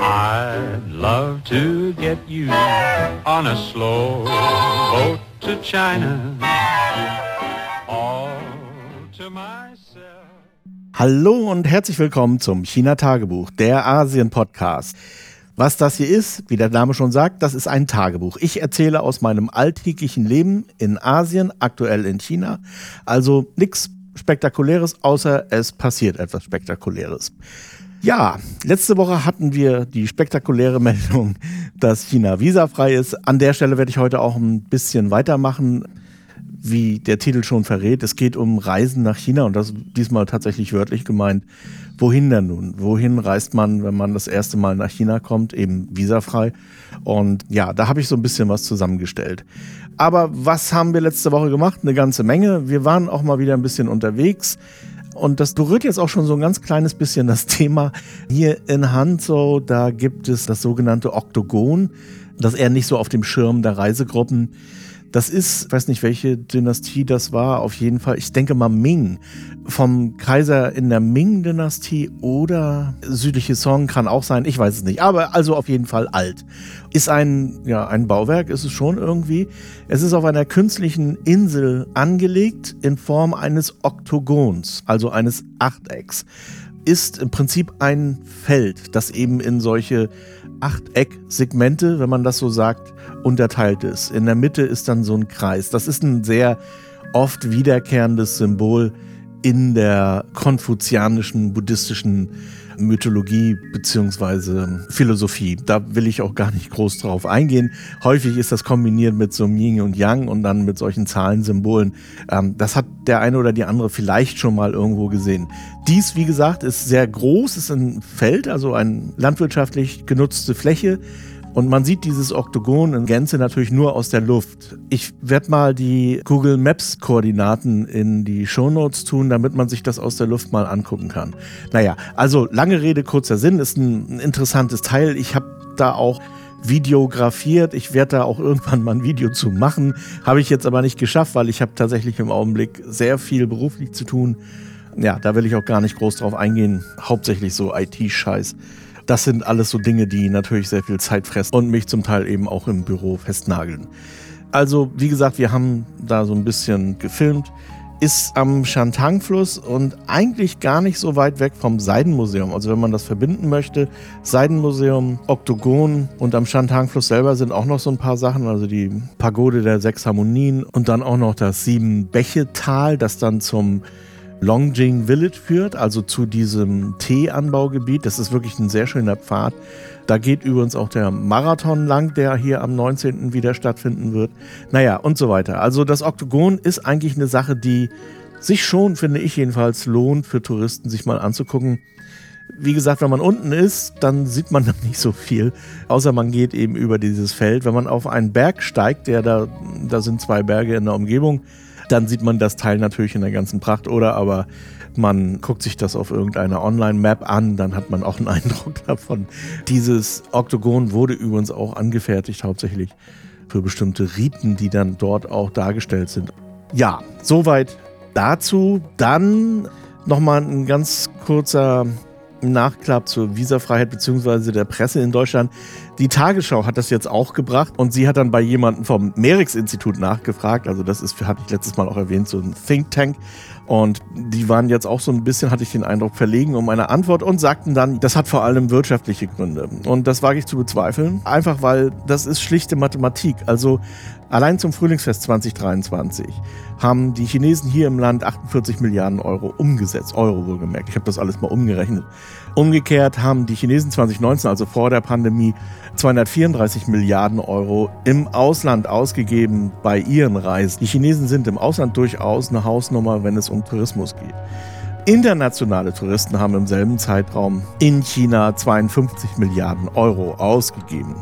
I'd love to get you on a slow boat to China. All to myself. Hallo und herzlich willkommen zum China Tagebuch, der Asien Podcast. Was das hier ist, wie der Name schon sagt, das ist ein Tagebuch. Ich erzähle aus meinem alltäglichen Leben in Asien, aktuell in China. Also nichts Spektakuläres, außer es passiert etwas Spektakuläres. Ja, letzte Woche hatten wir die spektakuläre Meldung, dass China visafrei ist. An der Stelle werde ich heute auch ein bisschen weitermachen. Wie der Titel schon verrät, es geht um Reisen nach China und das diesmal tatsächlich wörtlich gemeint. Wohin denn nun? Wohin reist man, wenn man das erste Mal nach China kommt? Eben visafrei. Und ja, da habe ich so ein bisschen was zusammengestellt. Aber was haben wir letzte Woche gemacht? Eine ganze Menge. Wir waren auch mal wieder ein bisschen unterwegs. Und das berührt jetzt auch schon so ein ganz kleines bisschen das Thema. Hier in Hanzhou, da gibt es das sogenannte Oktogon, das eher nicht so auf dem Schirm der Reisegruppen. Das ist, ich weiß nicht, welche Dynastie das war, auf jeden Fall, ich denke mal Ming. Vom Kaiser in der Ming-Dynastie oder südliche Song kann auch sein, ich weiß es nicht. Aber also auf jeden Fall alt. Ist ein, ja, ein Bauwerk, ist es schon irgendwie. Es ist auf einer künstlichen Insel angelegt in Form eines Oktogons, also eines Achtecks. Ist im Prinzip ein Feld, das eben in solche Achteck-Segmente, wenn man das so sagt, unterteilt ist. In der Mitte ist dann so ein Kreis. Das ist ein sehr oft wiederkehrendes Symbol in der konfuzianischen, buddhistischen Mythologie bzw. Philosophie. Da will ich auch gar nicht groß drauf eingehen. Häufig ist das kombiniert mit so Yin und Yang und dann mit solchen Zahlensymbolen. Ähm, das hat der eine oder die andere vielleicht schon mal irgendwo gesehen. Dies, wie gesagt, ist sehr groß, ist ein Feld, also eine landwirtschaftlich genutzte Fläche und man sieht dieses Oktogon in Gänze natürlich nur aus der Luft. Ich werde mal die Google Maps Koordinaten in die Show Notes tun, damit man sich das aus der Luft mal angucken kann. Naja, also lange Rede, kurzer Sinn, ist ein, interessantes Teil. Ich habe da auch videografiert. Ich werde da auch irgendwann mal ein Video zu machen. Habe ich jetzt aber nicht geschafft, weil ich habe tatsächlich im Augenblick sehr viel beruflich zu tun. Ja, da will ich auch gar nicht groß drauf eingehen. Hauptsächlich so IT-Scheiß. Das sind alles so Dinge, die natürlich sehr viel Zeit fressen und mich zum Teil eben auch im Büro festnageln. Also, wie gesagt, wir haben da so ein bisschen gefilmt. Ist am Shantang-Fluss und eigentlich gar nicht so weit weg vom Seidenmuseum. Also, wenn man das verbinden möchte, Seidenmuseum, Oktogon und am Shantang-Fluss selber sind auch noch so ein paar Sachen. Also die Pagode der sechs Harmonien und dann auch noch das Sieben-Bäche-Tal, das dann zum Longjing Village führt, also zu diesem Teeanbaugebiet. Das ist wirklich ein sehr schöner Pfad. Da geht übrigens auch der Marathon lang, der hier am 19. wieder stattfinden wird. Naja, und so weiter. Also das Oktogon ist eigentlich eine Sache, die sich schon, finde ich jedenfalls, lohnt für Touristen, sich mal anzugucken. Wie gesagt, wenn man unten ist, dann sieht man da nicht so viel, außer man geht eben über dieses Feld. Wenn man auf einen Berg steigt, der da, da sind zwei Berge in der Umgebung, dann sieht man das Teil natürlich in der ganzen Pracht. Oder aber man guckt sich das auf irgendeiner Online-Map an, dann hat man auch einen Eindruck davon. Dieses Oktogon wurde übrigens auch angefertigt, hauptsächlich für bestimmte Riten, die dann dort auch dargestellt sind. Ja, soweit dazu. Dann nochmal ein ganz kurzer Nachklapp zur Visafreiheit bzw. der Presse in Deutschland. Die Tagesschau hat das jetzt auch gebracht und sie hat dann bei jemandem vom Merix-Institut nachgefragt. Also das ist, hatte ich letztes Mal auch erwähnt, so ein Think Tank. Und die waren jetzt auch so ein bisschen, hatte ich den Eindruck, verlegen um eine Antwort und sagten dann, das hat vor allem wirtschaftliche Gründe. Und das wage ich zu bezweifeln, einfach weil das ist schlichte Mathematik. Also allein zum Frühlingsfest 2023 haben die Chinesen hier im Land 48 Milliarden Euro umgesetzt. Euro wohlgemerkt. Ich habe das alles mal umgerechnet. Umgekehrt haben die Chinesen 2019, also vor der Pandemie, 234 Milliarden Euro im Ausland ausgegeben bei ihren Reisen. Die Chinesen sind im Ausland durchaus eine Hausnummer, wenn es um Tourismus geht. Internationale Touristen haben im selben Zeitraum in China 52 Milliarden Euro ausgegeben.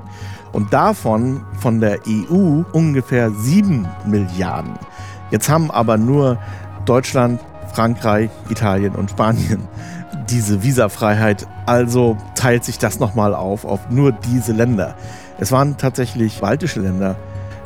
Und davon von der EU ungefähr 7 Milliarden. Jetzt haben aber nur Deutschland, Frankreich, Italien und Spanien diese Visafreiheit. Also teilt sich das nochmal auf auf nur diese Länder. Es waren tatsächlich baltische Länder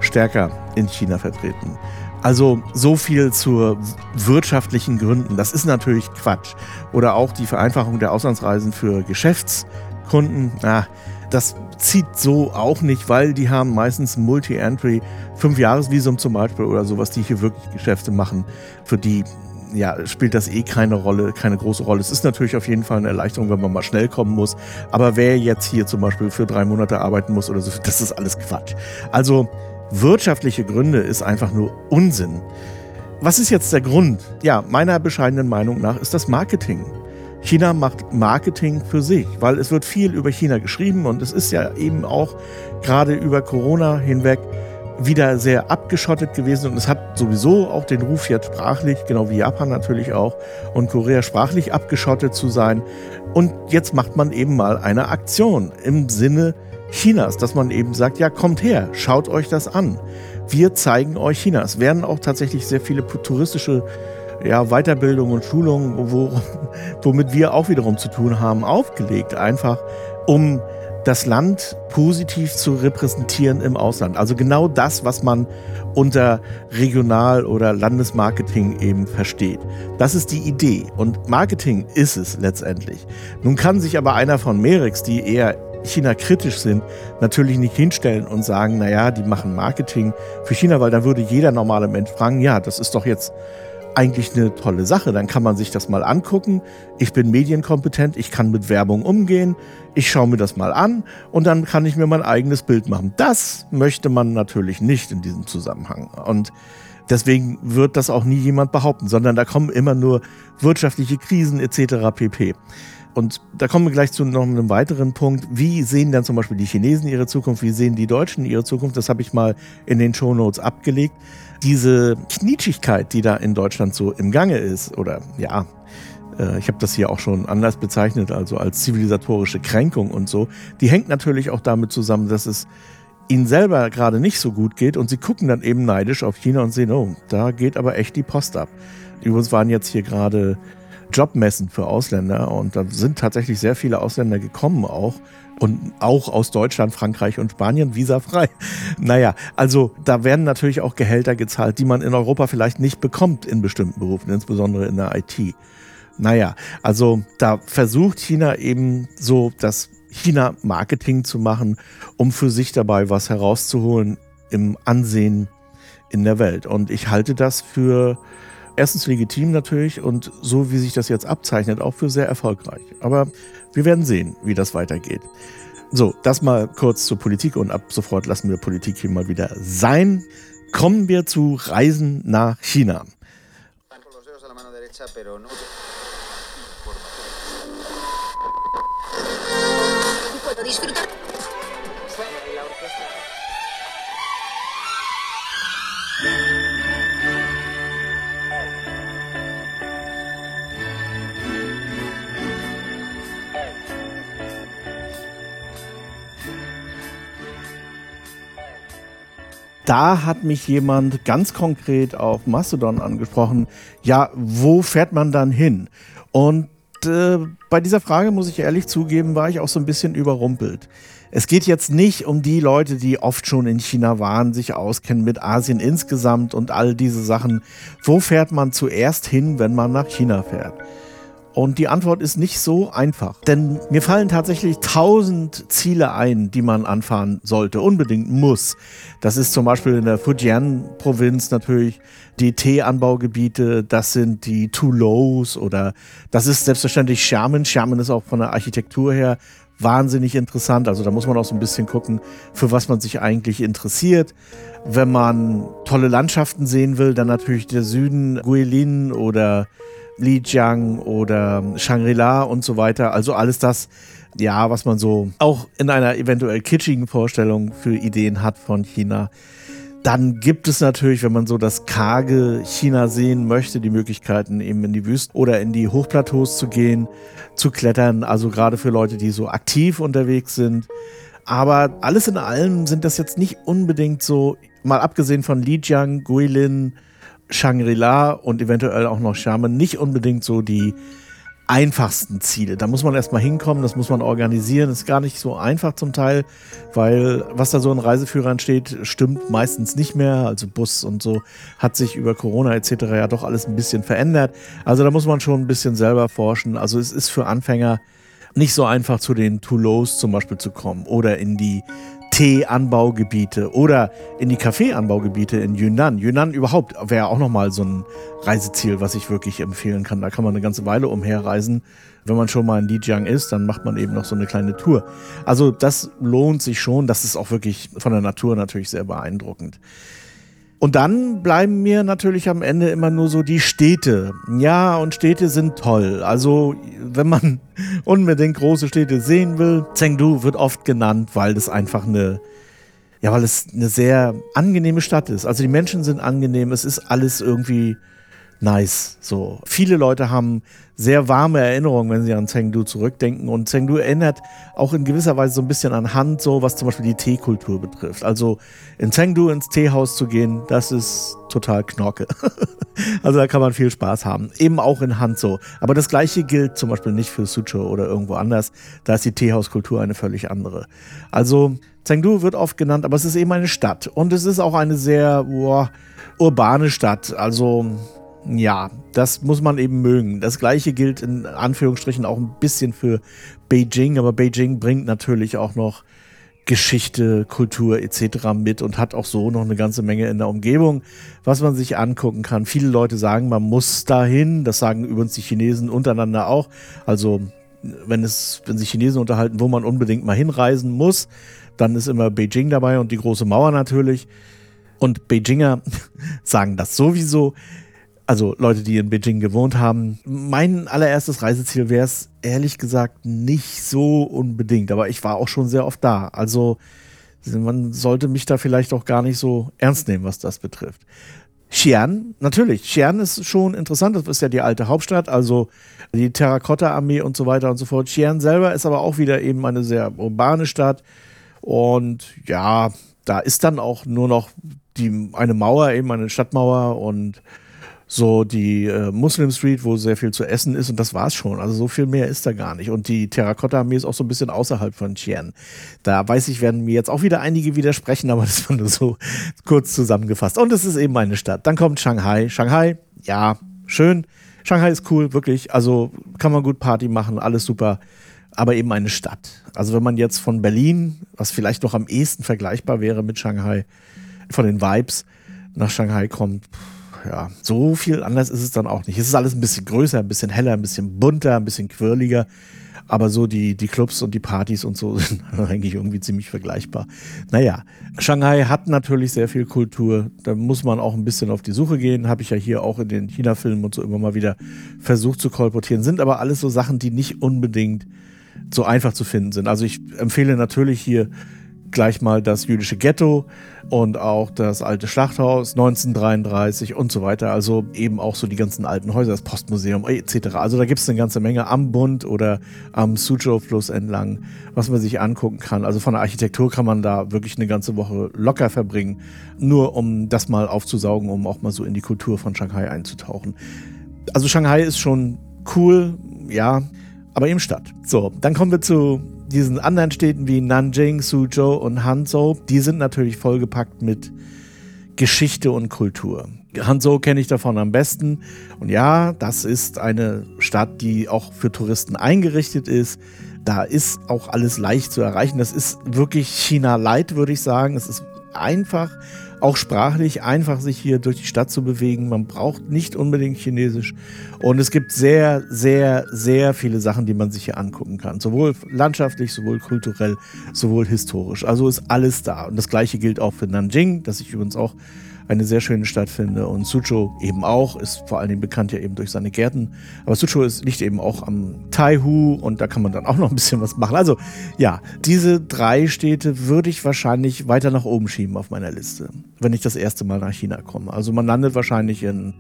stärker in China vertreten. Also so viel zu wirtschaftlichen Gründen. Das ist natürlich Quatsch. Oder auch die Vereinfachung der Auslandsreisen für Geschäfts Kunden, ah, das zieht so auch nicht, weil die haben meistens Multi-Entry, Fünf-Jahres-Visum zum Beispiel oder sowas, die hier wirklich Geschäfte machen, für die ja, spielt das eh keine Rolle, keine große Rolle. Es ist natürlich auf jeden Fall eine Erleichterung, wenn man mal schnell kommen muss. Aber wer jetzt hier zum Beispiel für drei Monate arbeiten muss oder so, das ist alles Quatsch. Also wirtschaftliche Gründe ist einfach nur Unsinn. Was ist jetzt der Grund? Ja, meiner bescheidenen Meinung nach ist das Marketing. China macht Marketing für sich, weil es wird viel über China geschrieben und es ist ja eben auch gerade über Corona hinweg wieder sehr abgeschottet gewesen und es hat sowieso auch den Ruf jetzt sprachlich, genau wie Japan natürlich auch und Korea sprachlich abgeschottet zu sein. Und jetzt macht man eben mal eine Aktion im Sinne Chinas, dass man eben sagt, ja, kommt her, schaut euch das an. Wir zeigen euch China. Es werden auch tatsächlich sehr viele touristische ja, Weiterbildung und Schulungen, wo, womit wir auch wiederum zu tun haben, aufgelegt. Einfach um das Land positiv zu repräsentieren im Ausland. Also genau das, was man unter Regional- oder Landesmarketing eben versteht. Das ist die Idee und Marketing ist es letztendlich. Nun kann sich aber einer von Merix, die eher China kritisch sind, natürlich nicht hinstellen und sagen, naja, die machen Marketing für China, weil dann würde jeder normale Mensch fragen, ja, das ist doch jetzt eigentlich eine tolle Sache. Dann kann man sich das mal angucken. Ich bin medienkompetent, ich kann mit Werbung umgehen, ich schaue mir das mal an und dann kann ich mir mein eigenes Bild machen. Das möchte man natürlich nicht in diesem Zusammenhang. Und deswegen wird das auch nie jemand behaupten, sondern da kommen immer nur wirtschaftliche Krisen etc. pp. Und da kommen wir gleich zu noch einem weiteren Punkt. Wie sehen dann zum Beispiel die Chinesen ihre Zukunft? Wie sehen die Deutschen ihre Zukunft? Das habe ich mal in den Show Notes abgelegt diese Knietschigkeit, die da in Deutschland so im Gange ist, oder ja, äh, ich habe das hier auch schon anders bezeichnet, also als zivilisatorische Kränkung und so, die hängt natürlich auch damit zusammen, dass es ihnen selber gerade nicht so gut geht und sie gucken dann eben neidisch auf China und sehen, oh, da geht aber echt die Post ab. Übrigens waren jetzt hier gerade Jobmessen für Ausländer und da sind tatsächlich sehr viele Ausländer gekommen auch und auch aus Deutschland, Frankreich und Spanien visafrei. Naja, also da werden natürlich auch Gehälter gezahlt, die man in Europa vielleicht nicht bekommt in bestimmten Berufen, insbesondere in der IT. Naja, also da versucht China eben so das China-Marketing zu machen, um für sich dabei was herauszuholen im Ansehen in der Welt. Und ich halte das für erstens legitim natürlich und so wie sich das jetzt abzeichnet, auch für sehr erfolgreich. Aber wir werden sehen, wie das weitergeht. So, das mal kurz zur Politik und ab sofort lassen wir Politik hier mal wieder sein. Kommen wir zu Reisen nach China. Da hat mich jemand ganz konkret auf Mastodon angesprochen, ja, wo fährt man dann hin? Und äh, bei dieser Frage, muss ich ehrlich zugeben, war ich auch so ein bisschen überrumpelt. Es geht jetzt nicht um die Leute, die oft schon in China waren, sich auskennen mit Asien insgesamt und all diese Sachen. Wo fährt man zuerst hin, wenn man nach China fährt? Und die Antwort ist nicht so einfach. Denn mir fallen tatsächlich tausend Ziele ein, die man anfahren sollte, unbedingt muss. Das ist zum Beispiel in der Fujian-Provinz natürlich die Teeanbaugebiete, das sind die Toulouse oder das ist selbstverständlich Xiamen. Xiamen ist auch von der Architektur her wahnsinnig interessant. Also da muss man auch so ein bisschen gucken, für was man sich eigentlich interessiert. Wenn man tolle Landschaften sehen will, dann natürlich der Süden, Guilin oder Lijiang oder Shangri-La und so weiter. Also alles das, ja, was man so auch in einer eventuell kitschigen Vorstellung für Ideen hat von China. Dann gibt es natürlich, wenn man so das karge China sehen möchte, die Möglichkeiten eben in die Wüste oder in die Hochplateaus zu gehen, zu klettern. Also gerade für Leute, die so aktiv unterwegs sind. Aber alles in allem sind das jetzt nicht unbedingt so, mal abgesehen von Lijiang, Guilin, Shangri-La und eventuell auch noch Xiamen nicht unbedingt so die einfachsten Ziele. Da muss man erstmal hinkommen, das muss man organisieren. Ist gar nicht so einfach zum Teil, weil was da so in Reiseführern steht, stimmt meistens nicht mehr. Also Bus und so hat sich über Corona etc. ja doch alles ein bisschen verändert. Also da muss man schon ein bisschen selber forschen. Also es ist für Anfänger nicht so einfach zu den Toulouse zum Beispiel zu kommen oder in die Teeanbaugebiete oder in die Kaffeeanbaugebiete in Yunnan. Yunnan überhaupt wäre auch nochmal so ein Reiseziel, was ich wirklich empfehlen kann. Da kann man eine ganze Weile umherreisen. Wenn man schon mal in Lijiang ist, dann macht man eben noch so eine kleine Tour. Also das lohnt sich schon. Das ist auch wirklich von der Natur natürlich sehr beeindruckend. Und dann bleiben mir natürlich am Ende immer nur so die Städte. Ja, und Städte sind toll. Also, wenn man unbedingt große Städte sehen will, Chengdu wird oft genannt, weil das einfach eine, ja, weil es eine sehr angenehme Stadt ist. Also die Menschen sind angenehm, es ist alles irgendwie nice. So. Viele Leute haben sehr warme Erinnerungen, wenn sie an Chengdu zurückdenken. Und Chengdu erinnert auch in gewisser Weise so ein bisschen an Hand, so was zum Beispiel die Teekultur betrifft. Also in Chengdu ins Teehaus zu gehen, das ist total Knorke. also da kann man viel Spaß haben. Eben auch in Hand so. Aber das gleiche gilt zum Beispiel nicht für Suzhou oder irgendwo anders. Da ist die Teehauskultur eine völlig andere. Also Chengdu wird oft genannt, aber es ist eben eine Stadt. Und es ist auch eine sehr boah, urbane Stadt. Also ja, das muss man eben mögen. Das gleiche gilt in Anführungsstrichen auch ein bisschen für Beijing, aber Beijing bringt natürlich auch noch Geschichte, Kultur etc. mit und hat auch so noch eine ganze Menge in der Umgebung, was man sich angucken kann. Viele Leute sagen, man muss dahin. Das sagen übrigens die Chinesen untereinander auch. Also wenn es, wenn sich Chinesen unterhalten, wo man unbedingt mal hinreisen muss, dann ist immer Beijing dabei und die große Mauer natürlich. Und Beijinger sagen das sowieso also Leute, die in Beijing gewohnt haben. Mein allererstes Reiseziel wäre es ehrlich gesagt nicht so unbedingt, aber ich war auch schon sehr oft da. Also man sollte mich da vielleicht auch gar nicht so ernst nehmen, was das betrifft. Xi'an, natürlich. Xi'an ist schon interessant. Das ist ja die alte Hauptstadt, also die Terrakotta-Armee und so weiter und so fort. Xi'an selber ist aber auch wieder eben eine sehr urbane Stadt. Und ja, da ist dann auch nur noch die, eine Mauer, eben eine Stadtmauer und so die äh, Muslim Street, wo sehr viel zu essen ist und das war's schon. Also so viel mehr ist da gar nicht. Und die Terrakotta-Armee ist auch so ein bisschen außerhalb von Xi'an. Da weiß ich, werden mir jetzt auch wieder einige widersprechen, aber das war nur so kurz zusammengefasst. Und es ist eben eine Stadt. Dann kommt Shanghai. Shanghai, ja, schön. Shanghai ist cool, wirklich. Also kann man gut Party machen, alles super. Aber eben eine Stadt. Also wenn man jetzt von Berlin, was vielleicht noch am ehesten vergleichbar wäre mit Shanghai, von den Vibes nach Shanghai kommt, pff, ja, so viel anders ist es dann auch nicht. Es ist alles ein bisschen größer, ein bisschen heller, ein bisschen bunter, ein bisschen quirliger. Aber so die, die Clubs und die Partys und so sind eigentlich irgendwie ziemlich vergleichbar. Naja, Shanghai hat natürlich sehr viel Kultur. Da muss man auch ein bisschen auf die Suche gehen. Habe ich ja hier auch in den China-Filmen und so immer mal wieder versucht zu kolportieren. Sind aber alles so Sachen, die nicht unbedingt so einfach zu finden sind. Also ich empfehle natürlich hier gleich mal das jüdische Ghetto und auch das alte Schlachthaus 1933 und so weiter. Also eben auch so die ganzen alten Häuser, das Postmuseum etc. Also da gibt es eine ganze Menge am Bund oder am Suzhou-Fluss entlang, was man sich angucken kann. Also von der Architektur kann man da wirklich eine ganze Woche locker verbringen, nur um das mal aufzusaugen, um auch mal so in die Kultur von Shanghai einzutauchen. Also Shanghai ist schon cool, ja, aber eben Stadt. So, dann kommen wir zu diesen anderen Städten wie Nanjing, Suzhou und Hanzhou, die sind natürlich vollgepackt mit Geschichte und Kultur. Hanzhou kenne ich davon am besten. Und ja, das ist eine Stadt, die auch für Touristen eingerichtet ist. Da ist auch alles leicht zu erreichen. Das ist wirklich China Light, würde ich sagen. Es ist einfach auch sprachlich einfach sich hier durch die Stadt zu bewegen. Man braucht nicht unbedingt Chinesisch. Und es gibt sehr, sehr, sehr viele Sachen, die man sich hier angucken kann. Sowohl landschaftlich, sowohl kulturell, sowohl historisch. Also ist alles da. Und das gleiche gilt auch für Nanjing, das ich übrigens auch eine sehr schöne Stadt finde. Und Suzhou eben auch, ist vor allen Dingen bekannt ja eben durch seine Gärten. Aber Suzhou ist, liegt eben auch am Taihu und da kann man dann auch noch ein bisschen was machen. Also ja, diese drei Städte würde ich wahrscheinlich weiter nach oben schieben auf meiner Liste, wenn ich das erste Mal nach China komme. Also man landet wahrscheinlich in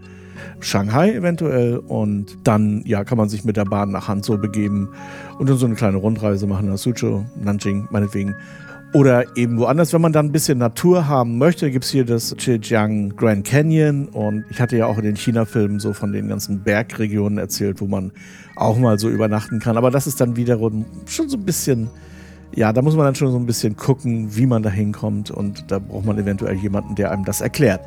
Shanghai eventuell und dann ja kann man sich mit der Bahn nach Hanzhou begeben und dann so eine kleine Rundreise machen nach Suzhou, Nanjing meinetwegen oder eben woanders, wenn man dann ein bisschen Natur haben möchte, gibt es hier das Zhejiang Grand Canyon. Und ich hatte ja auch in den China-Filmen so von den ganzen Bergregionen erzählt, wo man auch mal so übernachten kann. Aber das ist dann wiederum schon so ein bisschen, ja, da muss man dann schon so ein bisschen gucken, wie man da hinkommt. Und da braucht man eventuell jemanden, der einem das erklärt.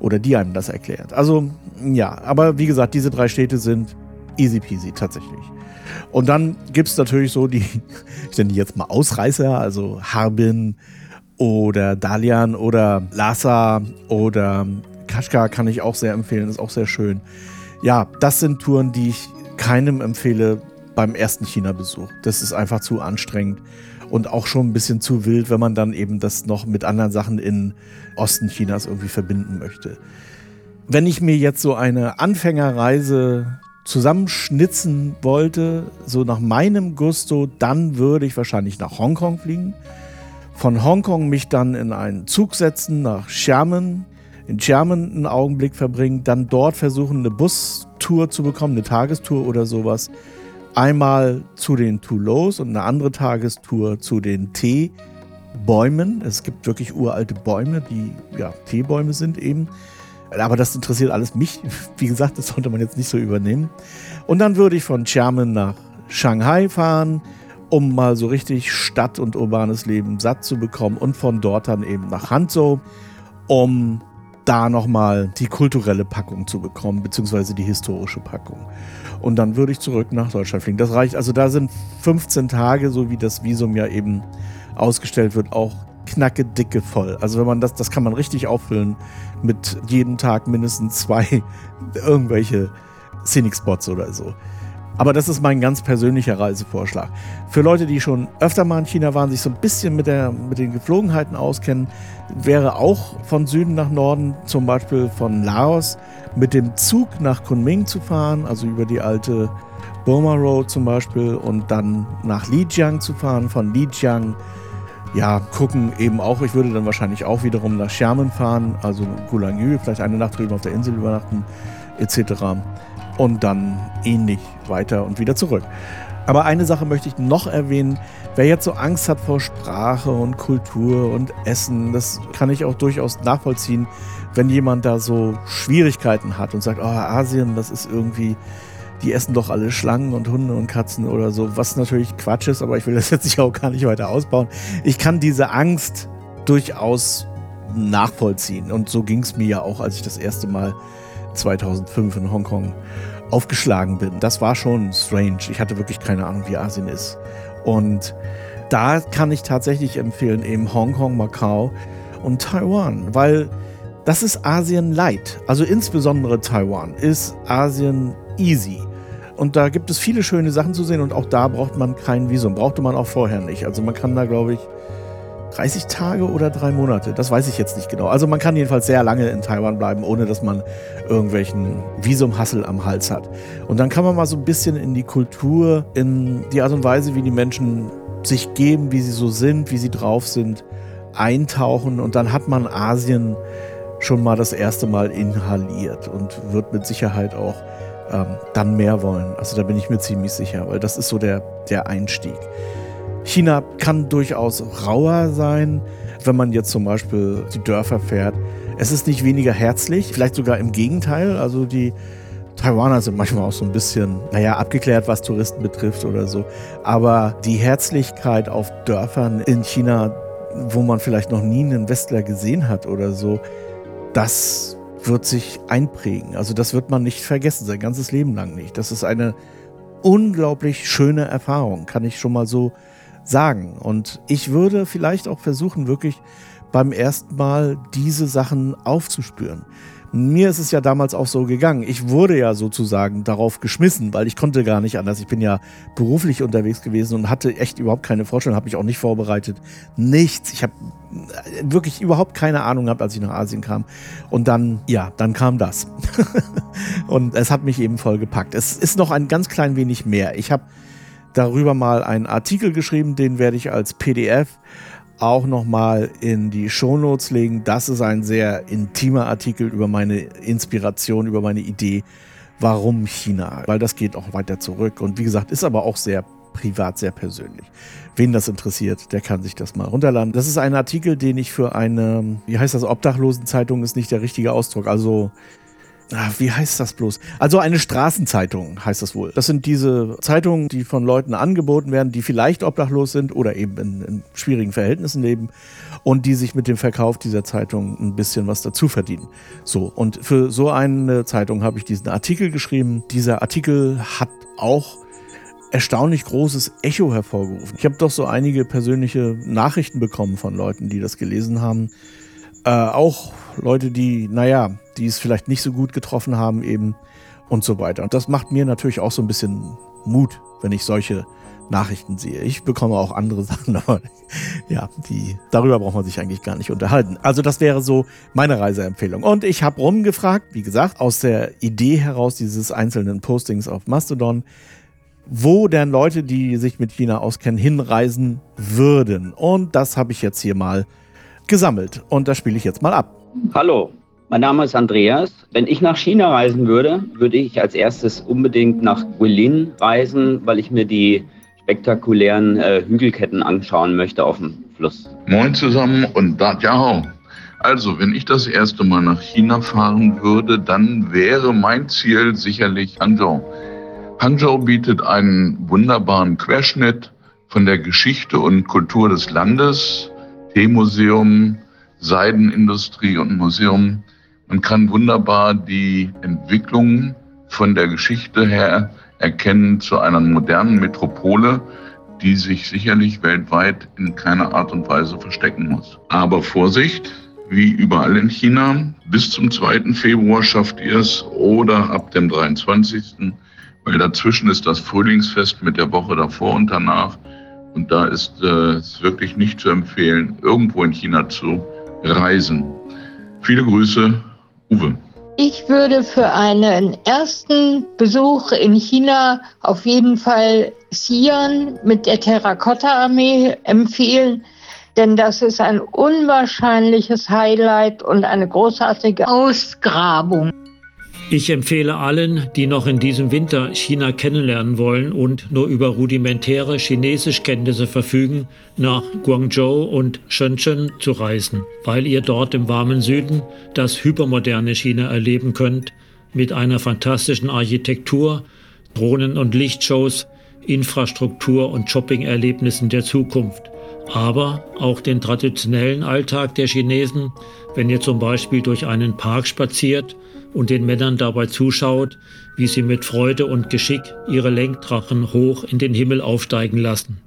Oder die einem das erklärt. Also, ja, aber wie gesagt, diese drei Städte sind easy peasy tatsächlich. Und dann gibt es natürlich so die, ich nenne die jetzt mal Ausreißer, also Harbin oder Dalian oder Lhasa oder Kashgar kann ich auch sehr empfehlen, ist auch sehr schön. Ja, das sind Touren, die ich keinem empfehle beim ersten China-Besuch. Das ist einfach zu anstrengend und auch schon ein bisschen zu wild, wenn man dann eben das noch mit anderen Sachen in Osten Chinas irgendwie verbinden möchte. Wenn ich mir jetzt so eine Anfängerreise zusammenschnitzen wollte, so nach meinem Gusto, dann würde ich wahrscheinlich nach Hongkong fliegen. Von Hongkong mich dann in einen Zug setzen nach Xiamen, in Xiamen einen Augenblick verbringen, dann dort versuchen, eine Bustour zu bekommen, eine Tagestour oder sowas. Einmal zu den Toulouse und eine andere Tagestour zu den Teebäumen. Es gibt wirklich uralte Bäume, die ja Teebäume sind eben. Aber das interessiert alles mich. Wie gesagt, das sollte man jetzt nicht so übernehmen. Und dann würde ich von Xiamen nach Shanghai fahren, um mal so richtig Stadt und urbanes Leben satt zu bekommen. Und von dort dann eben nach Hanzhou, um da nochmal die kulturelle Packung zu bekommen, beziehungsweise die historische Packung. Und dann würde ich zurück nach Deutschland fliegen. Das reicht, also da sind 15 Tage, so wie das Visum ja eben ausgestellt wird, auch knacke dicke voll. Also wenn man das, das kann man richtig auffüllen mit jeden Tag mindestens zwei irgendwelche Scenic Spots oder so. Aber das ist mein ganz persönlicher Reisevorschlag. Für Leute, die schon öfter mal in China waren, sich so ein bisschen mit, der, mit den Geflogenheiten auskennen, wäre auch von Süden nach Norden, zum Beispiel von Laos, mit dem Zug nach Kunming zu fahren, also über die alte Burma Road zum Beispiel, und dann nach Lijiang zu fahren, von Lijiang ja, gucken eben auch, ich würde dann wahrscheinlich auch wiederum nach Xiamen fahren, also Gulangyu, vielleicht eine Nacht drüben auf der Insel übernachten, etc. Und dann ähnlich weiter und wieder zurück. Aber eine Sache möchte ich noch erwähnen. Wer jetzt so Angst hat vor Sprache und Kultur und Essen, das kann ich auch durchaus nachvollziehen, wenn jemand da so Schwierigkeiten hat und sagt, oh, Asien, das ist irgendwie die essen doch alle Schlangen und Hunde und Katzen oder so, was natürlich Quatsch ist, aber ich will das jetzt auch gar nicht weiter ausbauen. Ich kann diese Angst durchaus nachvollziehen und so ging es mir ja auch, als ich das erste Mal 2005 in Hongkong aufgeschlagen bin. Das war schon strange. Ich hatte wirklich keine Ahnung, wie Asien ist. Und da kann ich tatsächlich empfehlen, eben Hongkong, Macau und Taiwan, weil das ist Asien light. Also insbesondere Taiwan ist Asien easy. Und da gibt es viele schöne Sachen zu sehen und auch da braucht man kein Visum. Brauchte man auch vorher nicht. Also man kann da, glaube ich, 30 Tage oder drei Monate, das weiß ich jetzt nicht genau. Also man kann jedenfalls sehr lange in Taiwan bleiben, ohne dass man irgendwelchen Visumhassel am Hals hat. Und dann kann man mal so ein bisschen in die Kultur, in die Art und Weise, wie die Menschen sich geben, wie sie so sind, wie sie drauf sind, eintauchen. Und dann hat man Asien schon mal das erste Mal inhaliert und wird mit Sicherheit auch ähm, dann mehr wollen. Also da bin ich mir ziemlich sicher, weil das ist so der, der Einstieg. China kann durchaus rauer sein, wenn man jetzt zum Beispiel die Dörfer fährt. Es ist nicht weniger herzlich, vielleicht sogar im Gegenteil. Also die Taiwaner sind manchmal auch so ein bisschen, naja, abgeklärt, was Touristen betrifft oder so. Aber die Herzlichkeit auf Dörfern in China, wo man vielleicht noch nie einen Westler gesehen hat oder so, das wird sich einprägen. Also das wird man nicht vergessen, sein ganzes Leben lang nicht. Das ist eine unglaublich schöne Erfahrung, kann ich schon mal so sagen. Und ich würde vielleicht auch versuchen, wirklich beim ersten Mal diese Sachen aufzuspüren. Mir ist es ja damals auch so gegangen. Ich wurde ja sozusagen darauf geschmissen, weil ich konnte gar nicht anders. Ich bin ja beruflich unterwegs gewesen und hatte echt überhaupt keine Vorstellung, habe mich auch nicht vorbereitet. Nichts. Ich habe wirklich überhaupt keine Ahnung gehabt, als ich nach Asien kam. Und dann, ja, dann kam das. und es hat mich eben voll gepackt. Es ist noch ein ganz klein wenig mehr. Ich habe darüber mal einen Artikel geschrieben, den werde ich als PDF auch nochmal in die Shownotes legen. Das ist ein sehr intimer Artikel über meine Inspiration, über meine Idee, warum China, weil das geht auch weiter zurück und wie gesagt, ist aber auch sehr privat, sehr persönlich. Wen das interessiert, der kann sich das mal runterladen. Das ist ein Artikel, den ich für eine, wie heißt das, Obdachlosenzeitung ist nicht der richtige Ausdruck, also Ach, wie heißt das bloß? Also eine Straßenzeitung heißt das wohl. Das sind diese Zeitungen, die von Leuten angeboten werden, die vielleicht obdachlos sind oder eben in, in, schwierigen Verhältnissen leben und die sich mit dem Verkauf dieser Zeitung ein bisschen was dazu verdienen. So, und für so eine Zeitung habe ich diesen Artikel geschrieben. Dieser Artikel hat auch erstaunlich großes Echo hervorgerufen. Ich habe doch so einige persönliche Nachrichten bekommen von Leuten, die das gelesen haben. Äh, auch Leute, die, naja, die es vielleicht nicht so gut getroffen haben eben und so weiter. Und das macht mir natürlich auch so ein bisschen Mut, wenn ich solche Nachrichten sehe. Ich bekomme auch andere Sachen, aber ja, die, darüber braucht man sich eigentlich gar nicht unterhalten. Also das wäre so meine Reiseempfehlung. Und ich habe rumgefragt, wie gesagt, aus der Idee heraus dieses einzelnen Postings auf Mastodon, wo denn Leute, die sich mit China auskennen, hinreisen würden. Und das habe ich jetzt hier mal gesammelt. Und das spiele ich jetzt mal ab. Hallo, mein Name ist Andreas. Wenn ich nach China reisen würde, würde ich als erstes unbedingt nach Guilin reisen, weil ich mir die spektakulären äh, Hügelketten anschauen möchte auf dem Fluss. Moin zusammen und da Jiao. Also, wenn ich das erste Mal nach China fahren würde, dann wäre mein Ziel sicherlich Hangzhou. Hangzhou bietet einen wunderbaren Querschnitt von der Geschichte und Kultur des Landes, Teemuseum, Seidenindustrie und Museum. Man kann wunderbar die Entwicklung von der Geschichte her erkennen zu einer modernen Metropole, die sich sicherlich weltweit in keiner Art und Weise verstecken muss. Aber Vorsicht, wie überall in China, bis zum 2. Februar schafft ihr es oder ab dem 23. Weil dazwischen ist das Frühlingsfest mit der Woche davor und danach. Und da ist äh, es wirklich nicht zu empfehlen, irgendwo in China zu reisen. Viele Grüße, Uwe. Ich würde für einen ersten Besuch in China auf jeden Fall Xi'an mit der Terrakotta-Armee empfehlen, denn das ist ein unwahrscheinliches Highlight und eine großartige Ausgrabung. Ich empfehle allen, die noch in diesem Winter China kennenlernen wollen und nur über rudimentäre Chinesischkenntnisse verfügen, nach Guangzhou und Shenzhen zu reisen, weil ihr dort im warmen Süden das hypermoderne China erleben könnt, mit einer fantastischen Architektur, Drohnen- und Lichtshows, Infrastruktur und Shopping-Erlebnissen der Zukunft. Aber auch den traditionellen Alltag der Chinesen, wenn ihr zum Beispiel durch einen Park spaziert und den Männern dabei zuschaut, wie sie mit Freude und Geschick ihre Lenkdrachen hoch in den Himmel aufsteigen lassen.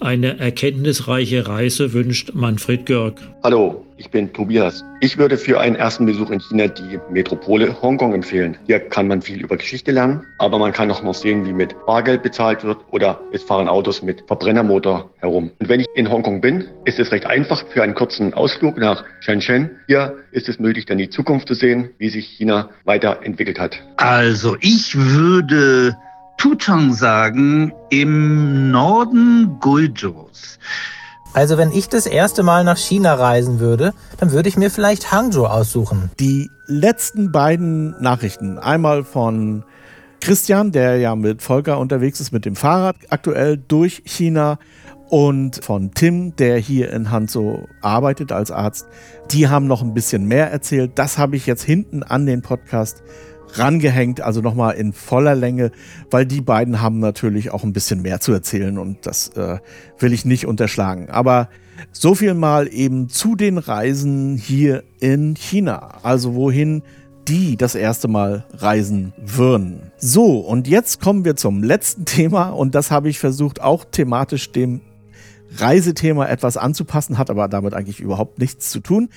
Eine erkenntnisreiche Reise wünscht Manfred Görg. Hallo, ich bin Tobias. Ich würde für einen ersten Besuch in China die Metropole Hongkong empfehlen. Hier kann man viel über Geschichte lernen, aber man kann auch noch sehen, wie mit Bargeld bezahlt wird oder es fahren Autos mit Verbrennermotor herum. Und wenn ich in Hongkong bin, ist es recht einfach für einen kurzen Ausflug nach Shenzhen. Hier ist es möglich, dann die Zukunft zu sehen, wie sich China weiterentwickelt hat. Also ich würde Tutang sagen im Norden Guizhous. Also wenn ich das erste Mal nach China reisen würde, dann würde ich mir vielleicht Hangzhou aussuchen. Die letzten beiden Nachrichten, einmal von Christian, der ja mit Volker unterwegs ist mit dem Fahrrad aktuell durch China und von Tim, der hier in Hanzo arbeitet als Arzt. Die haben noch ein bisschen mehr erzählt. Das habe ich jetzt hinten an den Podcast rangehängt, also nochmal in voller Länge, weil die beiden haben natürlich auch ein bisschen mehr zu erzählen und das äh, will ich nicht unterschlagen. Aber so viel mal eben zu den Reisen hier in China, also wohin die das erste Mal reisen würden. So, und jetzt kommen wir zum letzten Thema und das habe ich versucht auch thematisch dem Reisethema etwas anzupassen, hat aber damit eigentlich überhaupt nichts zu tun.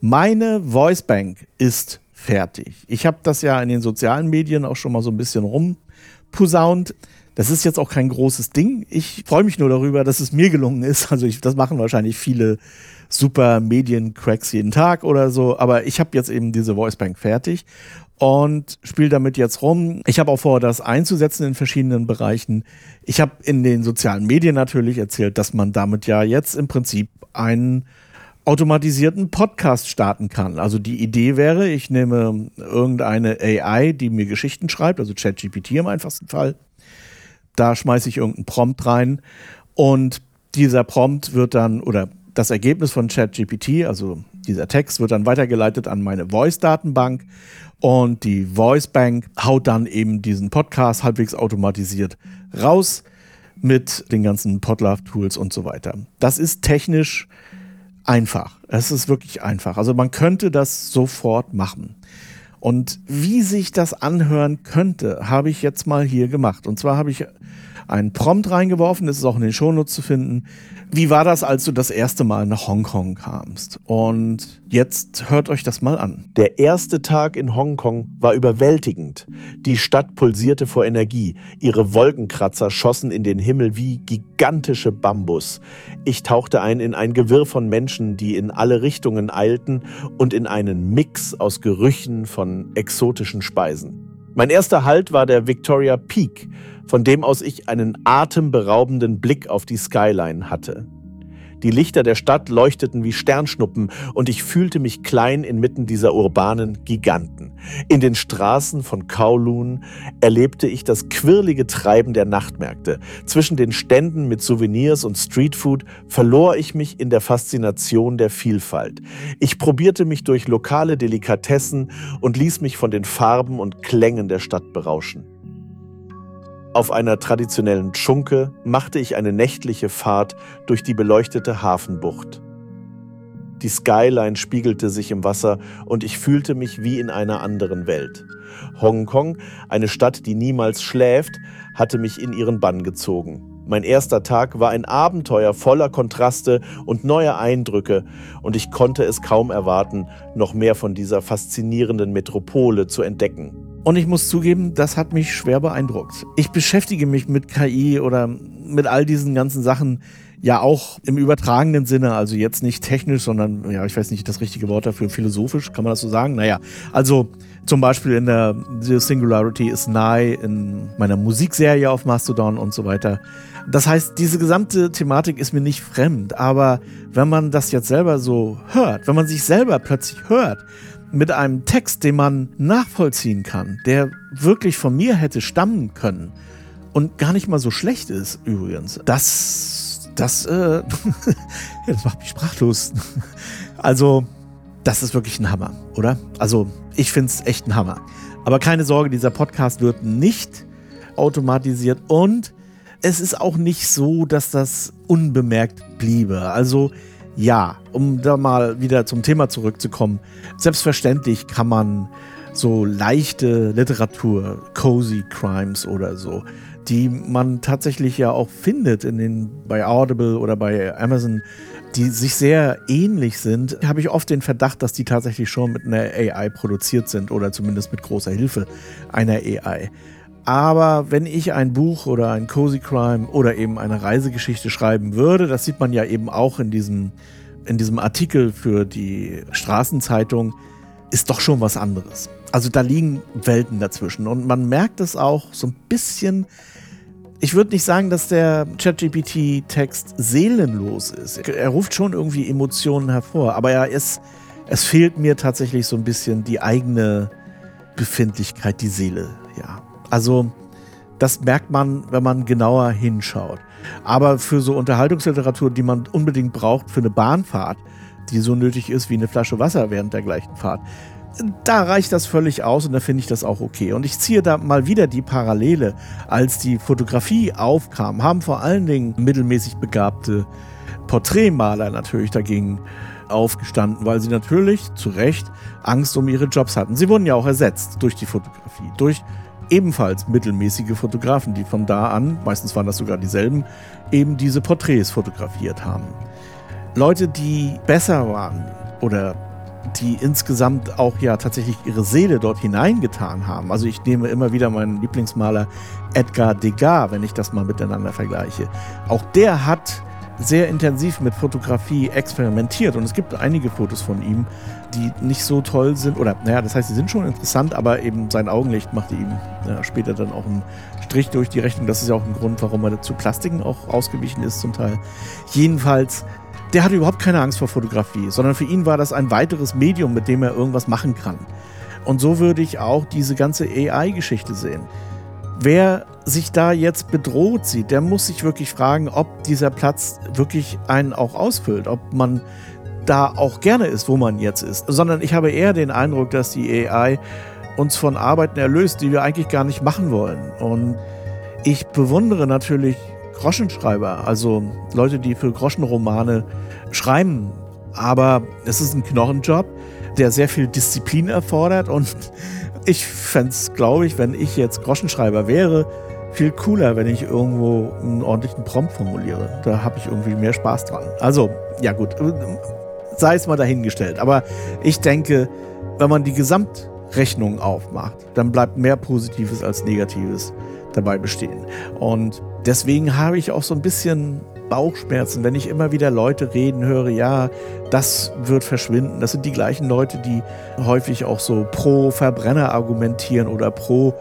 Meine Voicebank ist fertig. Ich habe das ja in den sozialen Medien auch schon mal so ein bisschen rumposaunt. Das ist jetzt auch kein großes Ding. Ich freue mich nur darüber, dass es mir gelungen ist. Also ich, das machen wahrscheinlich viele super Mediencracks jeden Tag oder so. Aber ich habe jetzt eben diese Voicebank fertig und spiele damit jetzt rum. Ich habe auch vor, das einzusetzen in verschiedenen Bereichen. Ich habe in den sozialen Medien natürlich erzählt, dass man damit ja jetzt im Prinzip einen automatisierten Podcast starten kann. Also die Idee wäre, ich nehme irgendeine AI, die mir Geschichten schreibt, also ChatGPT im einfachsten Fall. Da schmeiße ich irgendeinen Prompt rein und dieser Prompt wird dann, oder das Ergebnis von ChatGPT, also dieser Text, wird dann weitergeleitet an meine Voice-Datenbank und die Voice-Bank haut dann eben diesen Podcast halbwegs automatisiert raus mit den ganzen Podlove-Tools und so weiter. Das ist technisch einfach. Es ist wirklich einfach. Also man könnte das sofort machen. Und wie sich das anhören könnte, habe ich jetzt mal hier gemacht. Und zwar habe ich einen Prompt reingeworfen, das ist auch in den Shownotes zu finden. Wie war das, als du das erste Mal nach Hongkong kamst? Und jetzt hört euch das mal an. Der erste Tag in Hongkong war überwältigend. Die Stadt pulsierte vor Energie. Ihre Wolkenkratzer schossen in den Himmel wie gigantische Bambus. Ich tauchte ein in ein Gewirr von Menschen, die in alle Richtungen eilten und in einen Mix aus Gerüchen von exotischen Speisen. Mein erster Halt war der Victoria Peak, von dem aus ich einen atemberaubenden Blick auf die Skyline hatte. Die Lichter der Stadt leuchteten wie Sternschnuppen und ich fühlte mich klein inmitten dieser urbanen Giganten. In den Straßen von Kowloon erlebte ich das quirlige Treiben der Nachtmärkte. Zwischen den Ständen mit Souvenirs und Streetfood verlor ich mich in der Faszination der Vielfalt. Ich probierte mich durch lokale Delikatessen und ließ mich von den Farben und Klängen der Stadt berauschen. Auf einer traditionellen Tschunke machte ich eine nächtliche Fahrt durch die beleuchtete Hafenbucht. Die Skyline spiegelte sich im Wasser und ich fühlte mich wie in einer anderen Welt. Hongkong, eine Stadt, die niemals schläft, hatte mich in ihren Bann gezogen. Mein erster Tag war ein Abenteuer voller Kontraste und neuer Eindrücke, und ich konnte es kaum erwarten, noch mehr von dieser faszinierenden Metropole zu entdecken. Und ich muss zugeben, das hat mich schwer beeindruckt. Ich beschäftige mich mit KI oder mit all diesen ganzen Sachen ja auch im übertragenen Sinne, also jetzt nicht technisch, sondern, ja, ich weiß nicht das richtige Wort dafür, philosophisch, kann man das so sagen? Naja, also zum Beispiel in der The Singularity is Nigh, in meiner Musikserie auf Mastodon und so weiter. Das heißt, diese gesamte Thematik ist mir nicht fremd, aber wenn man das jetzt selber so hört, wenn man sich selber plötzlich hört, mit einem Text, den man nachvollziehen kann, der wirklich von mir hätte stammen können und gar nicht mal so schlecht ist übrigens. Das, das, äh, das macht mich sprachlos. Also, das ist wirklich ein Hammer, oder? Also, ich finde es echt ein Hammer. Aber keine Sorge, dieser Podcast wird nicht automatisiert und es ist auch nicht so, dass das unbemerkt bliebe. Also, ja, um da mal wieder zum Thema zurückzukommen, selbstverständlich kann man so leichte Literatur, cozy Crimes oder so, die man tatsächlich ja auch findet in den bei Audible oder bei Amazon, die sich sehr ähnlich sind, habe ich oft den Verdacht, dass die tatsächlich schon mit einer AI produziert sind oder zumindest mit großer Hilfe einer AI. Aber wenn ich ein Buch oder ein Cozy Crime oder eben eine Reisegeschichte schreiben würde, das sieht man ja eben auch in diesem, in diesem Artikel für die Straßenzeitung, ist doch schon was anderes. Also da liegen Welten dazwischen und man merkt es auch so ein bisschen. Ich würde nicht sagen, dass der ChatGPT-Text seelenlos ist. Er ruft schon irgendwie Emotionen hervor, aber er ist, es fehlt mir tatsächlich so ein bisschen die eigene Befindlichkeit, die Seele, ja. Also das merkt man, wenn man genauer hinschaut. Aber für so Unterhaltungsliteratur, die man unbedingt braucht für eine Bahnfahrt, die so nötig ist wie eine Flasche Wasser während der gleichen Fahrt, da reicht das völlig aus und da finde ich das auch okay. Und ich ziehe da mal wieder die Parallele. Als die Fotografie aufkam, haben vor allen Dingen mittelmäßig begabte Porträtmaler natürlich dagegen aufgestanden, weil sie natürlich zu Recht Angst um ihre Jobs hatten. Sie wurden ja auch ersetzt durch die Fotografie, durch ebenfalls mittelmäßige Fotografen, die von da an, meistens waren das sogar dieselben, eben diese Porträts fotografiert haben. Leute, die besser waren oder die insgesamt auch ja tatsächlich ihre Seele dort hineingetan haben. Also ich nehme immer wieder meinen Lieblingsmaler Edgar Degas, wenn ich das mal miteinander vergleiche. Auch der hat sehr intensiv mit Fotografie experimentiert und es gibt einige Fotos von ihm, die nicht so toll sind, oder naja, das heißt, sie sind schon interessant, aber eben sein Augenlicht machte ihm ja, später dann auch einen Strich durch die Rechnung. Das ist ja auch ein Grund, warum er zu Plastiken auch ausgewichen ist zum Teil. Jedenfalls, der hatte überhaupt keine Angst vor Fotografie, sondern für ihn war das ein weiteres Medium, mit dem er irgendwas machen kann. Und so würde ich auch diese ganze AI-Geschichte sehen. Wer sich da jetzt bedroht sieht, der muss sich wirklich fragen, ob dieser Platz wirklich einen auch ausfüllt, ob man da auch gerne ist, wo man jetzt ist, sondern ich habe eher den Eindruck, dass die AI uns von Arbeiten erlöst, die wir eigentlich gar nicht machen wollen. Und ich bewundere natürlich Groschenschreiber, also Leute, die für Groschenromane schreiben, aber es ist ein Knochenjob. der sehr viel Disziplin erfordert. Und ich fände es, glaube ich, wenn ich jetzt Groschenschreiber wäre, viel cooler, wenn ich irgendwo einen ordentlichen Prompt formuliere. Da habe ich irgendwie mehr Spaß dran. Also, ja gut, sei es mal dahingestellt. Aber ich denke, wenn man die Gesamtrechnung aufmacht, dann bleibt mehr Positives als Negatives dabei bestehen. Und deswegen habe ich auch so ein bisschen Bauchschmerzen, wenn ich immer wieder Leute reden höre, ja, das wird verschwinden. Das sind die gleichen Leute, die häufig auch so pro Verbrenner argumentieren oder pro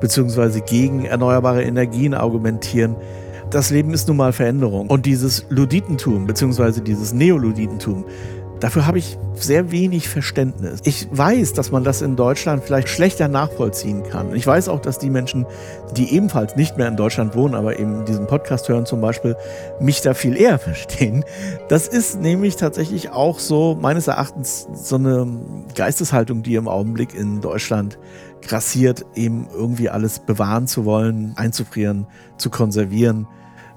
beziehungsweise gegen erneuerbare Energien argumentieren. Das Leben ist nun mal Veränderung. Und dieses Luditentum, beziehungsweise dieses Neoluditentum, Dafür habe ich sehr wenig Verständnis. Ich weiß, dass man das in Deutschland vielleicht schlechter nachvollziehen kann. Ich weiß auch, dass die Menschen, die ebenfalls nicht mehr in Deutschland wohnen, aber eben diesen Podcast hören zum Beispiel, mich da viel eher verstehen. Das ist nämlich tatsächlich auch so meines Erachtens so eine Geisteshaltung, die im Augenblick in Deutschland grassiert, eben irgendwie alles bewahren zu wollen, einzufrieren, zu konservieren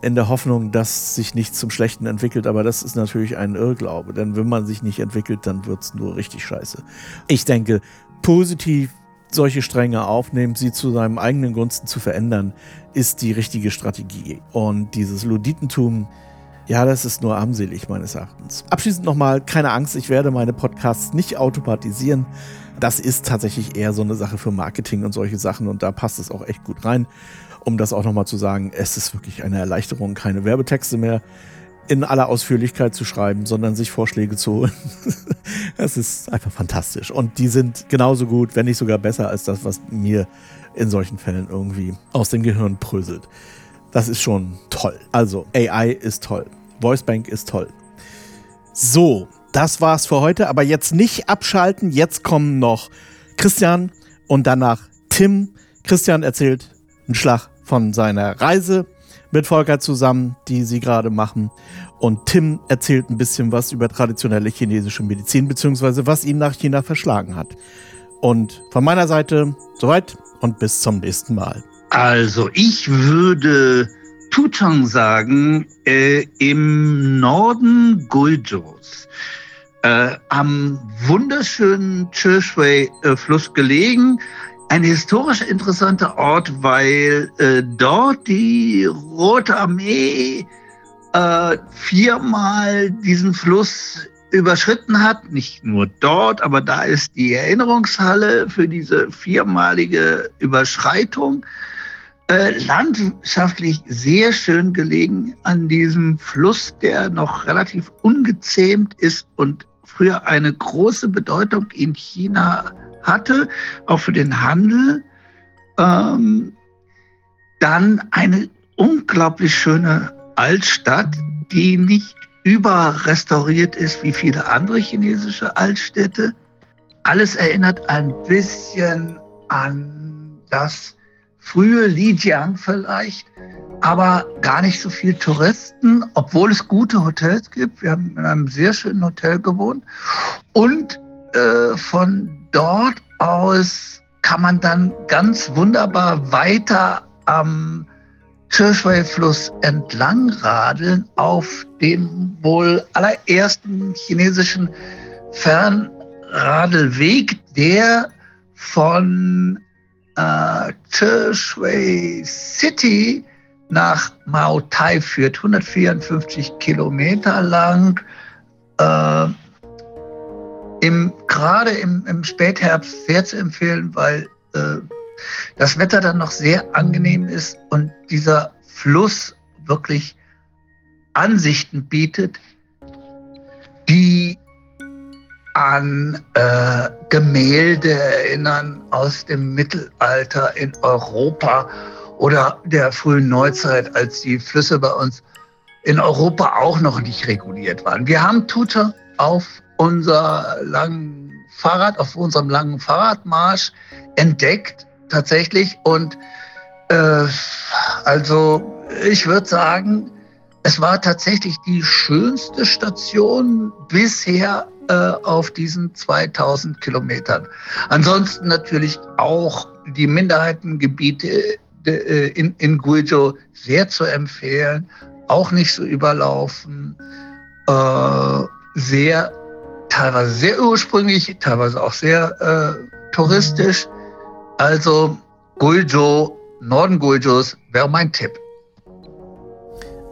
in der Hoffnung, dass sich nichts zum Schlechten entwickelt. Aber das ist natürlich ein Irrglaube, denn wenn man sich nicht entwickelt, dann wird es nur richtig scheiße. Ich denke, positiv solche Stränge aufnehmen, sie zu seinem eigenen Gunsten zu verändern, ist die richtige Strategie. Und dieses Luditentum, ja, das ist nur armselig meines Erachtens. Abschließend nochmal, keine Angst, ich werde meine Podcasts nicht automatisieren. Das ist tatsächlich eher so eine Sache für Marketing und solche Sachen und da passt es auch echt gut rein um das auch nochmal zu sagen, es ist wirklich eine Erleichterung, keine Werbetexte mehr in aller Ausführlichkeit zu schreiben, sondern sich Vorschläge zu holen. das ist einfach fantastisch. Und die sind genauso gut, wenn nicht sogar besser als das, was mir in solchen Fällen irgendwie aus dem Gehirn bröselt. Das ist schon toll. Also, AI ist toll. Voicebank ist toll. So, das war's für heute, aber jetzt nicht abschalten. Jetzt kommen noch Christian und danach Tim. Christian erzählt einen Schlag von seiner Reise mit Volker zusammen, die sie gerade machen. Und Tim erzählt ein bisschen was über traditionelle chinesische Medizin, beziehungsweise was ihn nach China verschlagen hat. Und von meiner Seite soweit und bis zum nächsten Mal. Also ich würde Tutang sagen, äh, im Norden Guizhous, äh, am wunderschönen Cheshui-Fluss gelegen, ein historisch interessanter Ort, weil äh, dort die Rote Armee äh, viermal diesen Fluss überschritten hat. Nicht nur dort, aber da ist die Erinnerungshalle für diese viermalige Überschreitung. Äh, landschaftlich sehr schön gelegen an diesem Fluss, der noch relativ ungezähmt ist und früher eine große Bedeutung in China hatte, auch für den Handel. Ähm, dann eine unglaublich schöne Altstadt, die nicht überrestauriert ist wie viele andere chinesische Altstädte. Alles erinnert ein bisschen an das frühe Lijiang vielleicht, aber gar nicht so viel Touristen, obwohl es gute Hotels gibt. Wir haben in einem sehr schönen Hotel gewohnt und äh, von dort aus kann man dann ganz wunderbar weiter am Chirchway-Fluss entlang radeln auf dem wohl allerersten chinesischen Fernradelweg, der von äh, Chirchway City nach Mao Tai führt, 154 Kilometer lang. Äh, im, gerade im, im Spätherbst sehr zu empfehlen, weil äh, das Wetter dann noch sehr angenehm ist und dieser Fluss wirklich Ansichten bietet, die an äh, Gemälde erinnern aus dem Mittelalter in Europa oder der frühen Neuzeit, als die Flüsse bei uns in Europa auch noch nicht reguliert waren. Wir haben Tutor auf unser langen Fahrrad, auf unserem langen Fahrradmarsch entdeckt tatsächlich. Und äh, also ich würde sagen, es war tatsächlich die schönste Station bisher äh, auf diesen 2000 Kilometern. Ansonsten natürlich auch die Minderheitengebiete äh, in, in Guizhou sehr zu empfehlen, auch nicht so überlaufen, äh, sehr teilweise sehr ursprünglich, teilweise auch sehr äh, touristisch. Also Guizhou, Norden Guizhous wäre mein Tipp.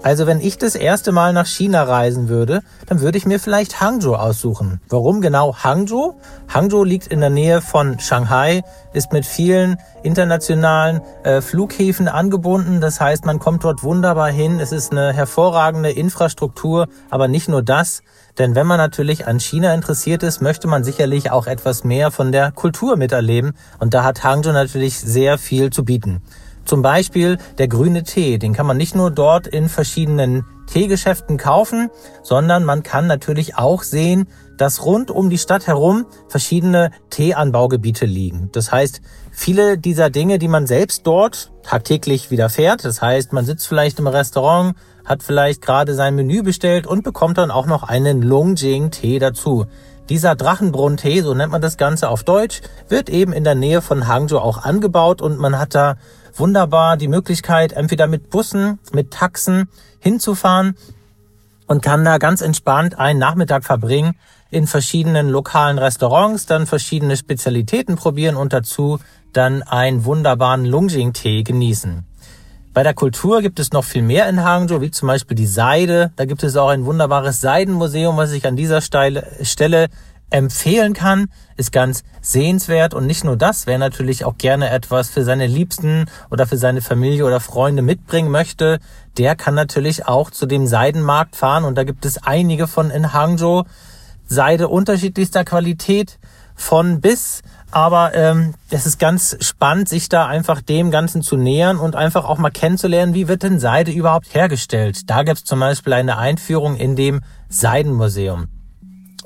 Also wenn ich das erste Mal nach China reisen würde, dann würde ich mir vielleicht Hangzhou aussuchen. Warum genau Hangzhou? Hangzhou liegt in der Nähe von Shanghai, ist mit vielen internationalen äh, Flughäfen angebunden. Das heißt, man kommt dort wunderbar hin. Es ist eine hervorragende Infrastruktur, aber nicht nur das. Denn wenn man natürlich an China interessiert ist, möchte man sicherlich auch etwas mehr von der Kultur miterleben. Und da hat Hangzhou natürlich sehr viel zu bieten. Zum Beispiel der grüne Tee, den kann man nicht nur dort in verschiedenen Teegeschäften kaufen, sondern man kann natürlich auch sehen, dass rund um die Stadt herum verschiedene Teeanbaugebiete liegen. Das heißt, viele dieser Dinge, die man selbst dort tagtäglich widerfährt, das heißt, man sitzt vielleicht im Restaurant, hat vielleicht gerade sein Menü bestellt und bekommt dann auch noch einen Longjing-Tee dazu. Dieser Drachenbrunntee, so nennt man das Ganze auf Deutsch, wird eben in der Nähe von Hangzhou auch angebaut und man hat da wunderbar die Möglichkeit, entweder mit Bussen, mit Taxen hinzufahren und kann da ganz entspannt einen Nachmittag verbringen, in verschiedenen lokalen Restaurants, dann verschiedene Spezialitäten probieren und dazu dann einen wunderbaren Lungjing-Tee genießen. Bei der Kultur gibt es noch viel mehr in Hangzhou, wie zum Beispiel die Seide. Da gibt es auch ein wunderbares Seidenmuseum, was ich an dieser Stelle empfehlen kann, ist ganz sehenswert und nicht nur das, wer natürlich auch gerne etwas für seine Liebsten oder für seine Familie oder Freunde mitbringen möchte, der kann natürlich auch zu dem Seidenmarkt fahren und da gibt es einige von in Hangzhou. Seide unterschiedlichster Qualität von bis, aber ähm, es ist ganz spannend, sich da einfach dem Ganzen zu nähern und einfach auch mal kennenzulernen, wie wird denn Seide überhaupt hergestellt. Da gibt es zum Beispiel eine Einführung in dem Seidenmuseum.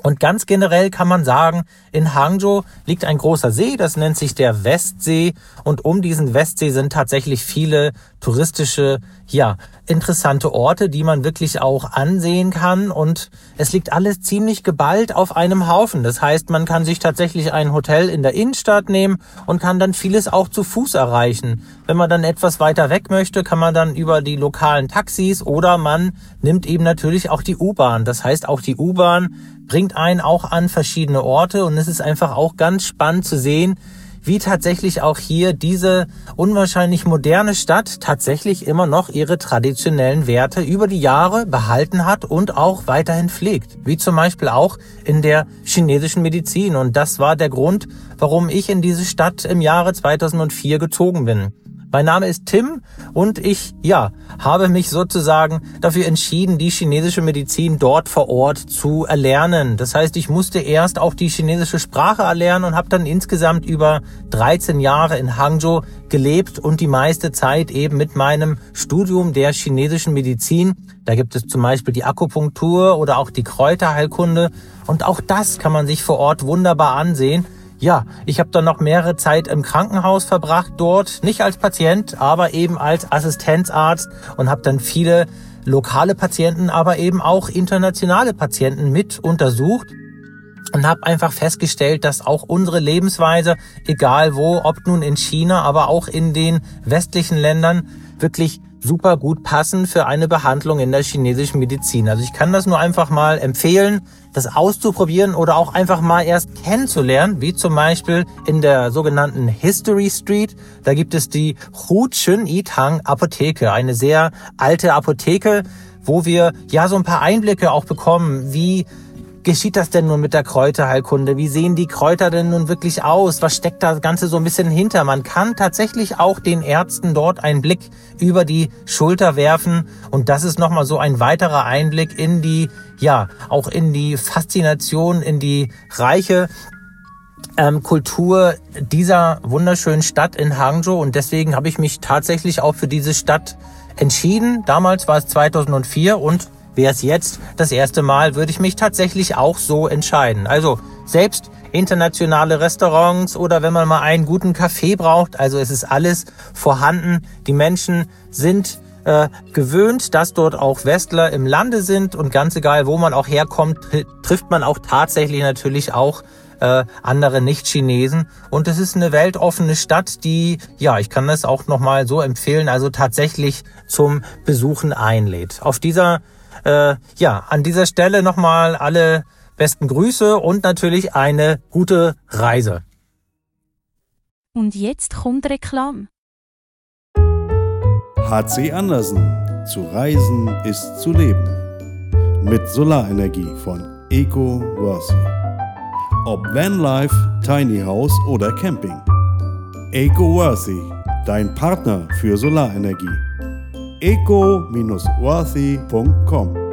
Und ganz generell kann man sagen, in Hangzhou liegt ein großer See, das nennt sich der Westsee. Und um diesen Westsee sind tatsächlich viele touristische, ja, interessante Orte, die man wirklich auch ansehen kann. Und es liegt alles ziemlich geballt auf einem Haufen. Das heißt, man kann sich tatsächlich ein Hotel in der Innenstadt nehmen und kann dann vieles auch zu Fuß erreichen. Wenn man dann etwas weiter weg möchte, kann man dann über die lokalen Taxis oder man nimmt eben natürlich auch die U-Bahn. Das heißt, auch die U-Bahn bringt einen auch an verschiedene Orte und es ist einfach auch ganz spannend zu sehen, wie tatsächlich auch hier diese unwahrscheinlich moderne Stadt tatsächlich immer noch ihre traditionellen Werte über die Jahre behalten hat und auch weiterhin pflegt. Wie zum Beispiel auch in der chinesischen Medizin. Und das war der Grund, warum ich in diese Stadt im Jahre 2004 gezogen bin. Mein Name ist Tim und ich, ja, habe mich sozusagen dafür entschieden, die chinesische Medizin dort vor Ort zu erlernen. Das heißt, ich musste erst auch die chinesische Sprache erlernen und habe dann insgesamt über 13 Jahre in Hangzhou gelebt und die meiste Zeit eben mit meinem Studium der chinesischen Medizin. Da gibt es zum Beispiel die Akupunktur oder auch die Kräuterheilkunde und auch das kann man sich vor Ort wunderbar ansehen ja, ich habe dann noch mehrere Zeit im Krankenhaus verbracht dort, nicht als Patient, aber eben als Assistenzarzt und habe dann viele lokale Patienten, aber eben auch internationale Patienten mit untersucht und habe einfach festgestellt, dass auch unsere Lebensweise, egal wo, ob nun in China, aber auch in den westlichen Ländern, wirklich super gut passen für eine Behandlung in der chinesischen Medizin. Also ich kann das nur einfach mal empfehlen, das auszuprobieren oder auch einfach mal erst kennenzulernen, wie zum Beispiel in der sogenannten History Street. Da gibt es die Hu Chun Itang Apotheke, eine sehr alte Apotheke, wo wir ja so ein paar Einblicke auch bekommen, wie geschieht das denn nun mit der Kräuterheilkunde? Wie sehen die Kräuter denn nun wirklich aus? Was steckt das Ganze so ein bisschen hinter? Man kann tatsächlich auch den Ärzten dort einen Blick über die Schulter werfen und das ist nochmal so ein weiterer Einblick in die, ja, auch in die Faszination, in die reiche ähm, Kultur dieser wunderschönen Stadt in Hangzhou und deswegen habe ich mich tatsächlich auch für diese Stadt entschieden. Damals war es 2004 und Wäre es jetzt das erste Mal, würde ich mich tatsächlich auch so entscheiden. Also selbst internationale Restaurants oder wenn man mal einen guten Kaffee braucht, also es ist alles vorhanden. Die Menschen sind äh, gewöhnt, dass dort auch Westler im Lande sind und ganz egal, wo man auch herkommt, trifft man auch tatsächlich natürlich auch äh, andere Nicht-Chinesen. Und es ist eine weltoffene Stadt, die, ja, ich kann das auch nochmal so empfehlen, also tatsächlich zum Besuchen einlädt. Auf dieser äh, ja, an dieser Stelle nochmal alle Besten Grüße und natürlich eine gute Reise. Und jetzt kommt Reklam. HC Andersen. Zu reisen ist zu leben. Mit Solarenergie von Eco Worthy. Ob Vanlife, Tiny House oder Camping. Eco Worthy, dein Partner für Solarenergie. eco-worthy.com